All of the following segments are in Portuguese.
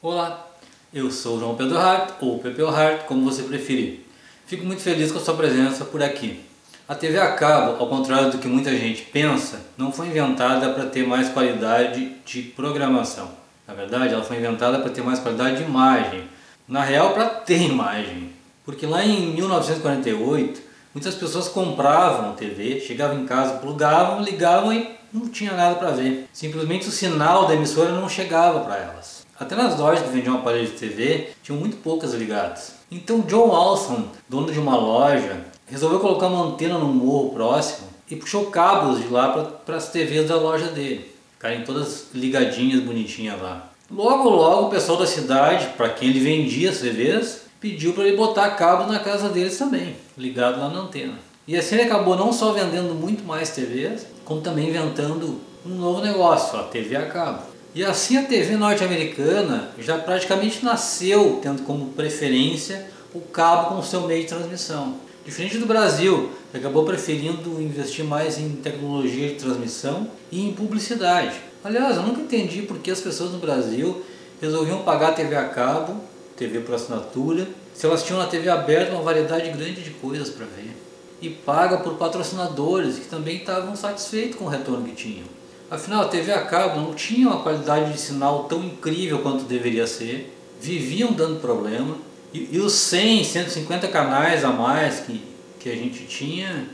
Olá, eu sou João Pedro Hart, ou Pepeu Hart, como você preferir. Fico muito feliz com a sua presença por aqui. A TV a cabo, ao contrário do que muita gente pensa, não foi inventada para ter mais qualidade de programação. Na verdade, ela foi inventada para ter mais qualidade de imagem. Na real, para ter imagem. Porque lá em 1948, muitas pessoas compravam TV, chegavam em casa, plugavam, ligavam e não tinha nada para ver. Simplesmente o sinal da emissora não chegava para elas. Até nas lojas que vendiam aparelhos de TV, tinham muito poucas ligadas. Então John Alson, dono de uma loja, resolveu colocar uma antena no morro próximo e puxou cabos de lá para as TVs da loja dele. Ficarem todas ligadinhas, bonitinhas lá. Logo, logo, o pessoal da cidade, para quem ele vendia as TVs, pediu para ele botar cabos na casa deles também, ligado lá na antena. E assim ele acabou não só vendendo muito mais TVs, como também inventando um novo negócio, a TV a cabo. E assim a TV norte-americana já praticamente nasceu tendo como preferência o cabo como seu meio de transmissão. Diferente do Brasil, que acabou preferindo investir mais em tecnologia de transmissão e em publicidade. Aliás, eu nunca entendi por que as pessoas no Brasil resolviam pagar TV a cabo, TV por assinatura, se elas tinham na TV aberta uma variedade grande de coisas para ver. E paga por patrocinadores que também estavam satisfeitos com o retorno que tinham. Afinal, a TV a cabo não tinha uma qualidade de sinal tão incrível quanto deveria ser, viviam dando problema, e, e os 100, 150 canais a mais que, que a gente tinha,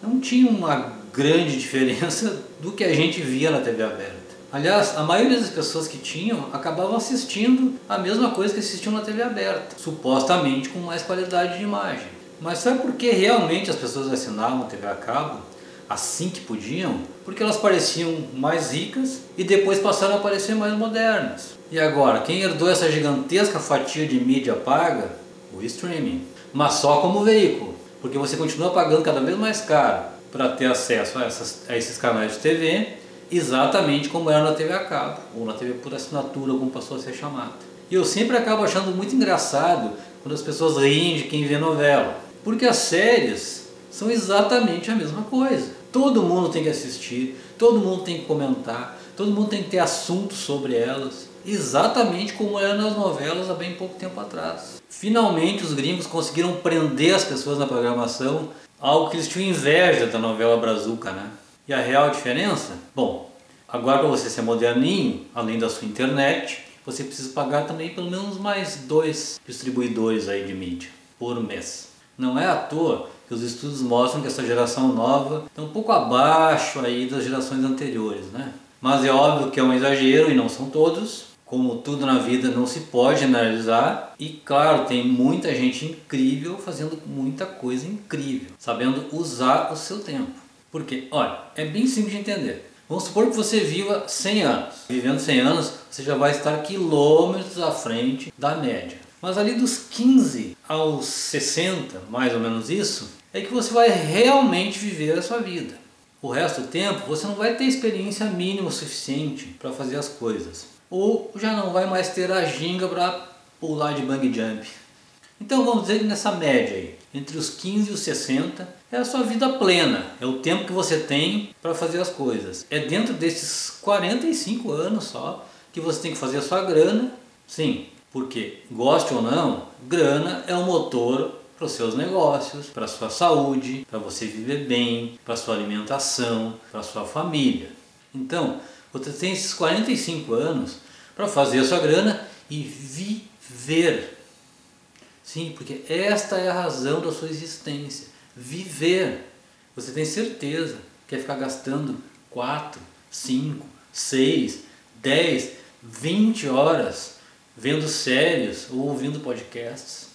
não tinha uma grande diferença do que a gente via na TV aberta. Aliás, a maioria das pessoas que tinham acabavam assistindo a mesma coisa que assistiam na TV aberta, supostamente com mais qualidade de imagem. Mas sabe por que realmente as pessoas assinavam a TV a cabo? Assim que podiam, porque elas pareciam mais ricas e depois passaram a parecer mais modernas. E agora, quem herdou essa gigantesca fatia de mídia paga? O streaming. Mas só como veículo, porque você continua pagando cada vez mais caro para ter acesso a, essas, a esses canais de TV, exatamente como era na TV a cabo, ou na TV por assinatura, como passou a ser chamada. E eu sempre acabo achando muito engraçado quando as pessoas riem de quem vê novela, porque as séries são exatamente a mesma coisa. Todo mundo tem que assistir, todo mundo tem que comentar, todo mundo tem que ter assunto sobre elas, exatamente como era nas novelas há bem pouco tempo atrás. Finalmente os gringos conseguiram prender as pessoas na programação, algo que eles tinham inveja da novela Brazuca, né? E a real diferença? Bom, agora para você ser moderninho, além da sua internet, você precisa pagar também pelo menos mais dois distribuidores aí de mídia por mês. Não é à toa que os estudos mostram que essa geração nova está um pouco abaixo aí das gerações anteriores, né? Mas é óbvio que é um exagero e não são todos. Como tudo na vida não se pode generalizar e claro, tem muita gente incrível fazendo muita coisa incrível, sabendo usar o seu tempo. Porque, olha, é bem simples de entender. Vamos supor que você viva 100 anos. Vivendo 100 anos, você já vai estar quilômetros à frente da média. Mas ali dos 15 aos 60, mais ou menos isso, é que você vai realmente viver a sua vida. O resto do tempo você não vai ter experiência mínima suficiente para fazer as coisas. Ou já não vai mais ter a ginga para pular de bang jump. Então vamos dizer que nessa média aí, entre os 15 e os 60, é a sua vida plena, é o tempo que você tem para fazer as coisas. É dentro desses 45 anos só que você tem que fazer a sua grana. Sim, porque, goste ou não, grana é o motor para os seus negócios, para a sua saúde, para você viver bem, para a sua alimentação, para a sua família. Então, você tem esses 45 anos para fazer a sua grana e viver. Sim, porque esta é a razão da sua existência. Viver. Você tem certeza que quer ficar gastando 4, 5, 6, 10, 20 horas vendo séries ou ouvindo podcasts?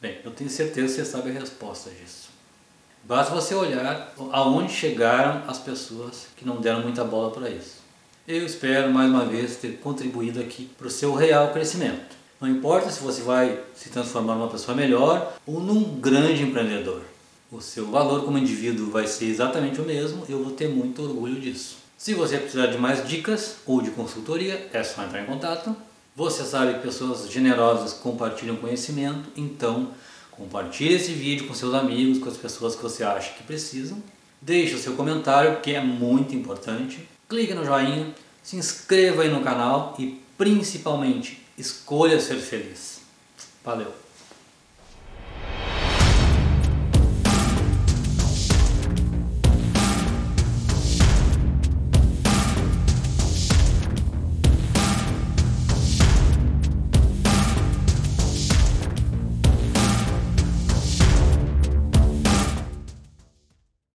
Bem, eu tenho certeza que você sabe a resposta disso. Basta você olhar aonde chegaram as pessoas que não deram muita bola para isso. Eu espero mais uma vez ter contribuído aqui para o seu real crescimento. Não importa se você vai se transformar numa pessoa melhor ou num grande empreendedor. O seu valor como indivíduo vai ser exatamente o mesmo eu vou ter muito orgulho disso. Se você precisar de mais dicas ou de consultoria, é só entrar em contato. Você sabe que pessoas generosas compartilham conhecimento, então compartilhe esse vídeo com seus amigos, com as pessoas que você acha que precisam. Deixe o seu comentário, que é muito importante. Clique no joinha, se inscreva aí no canal e principalmente Escolha ser feliz. Valeu!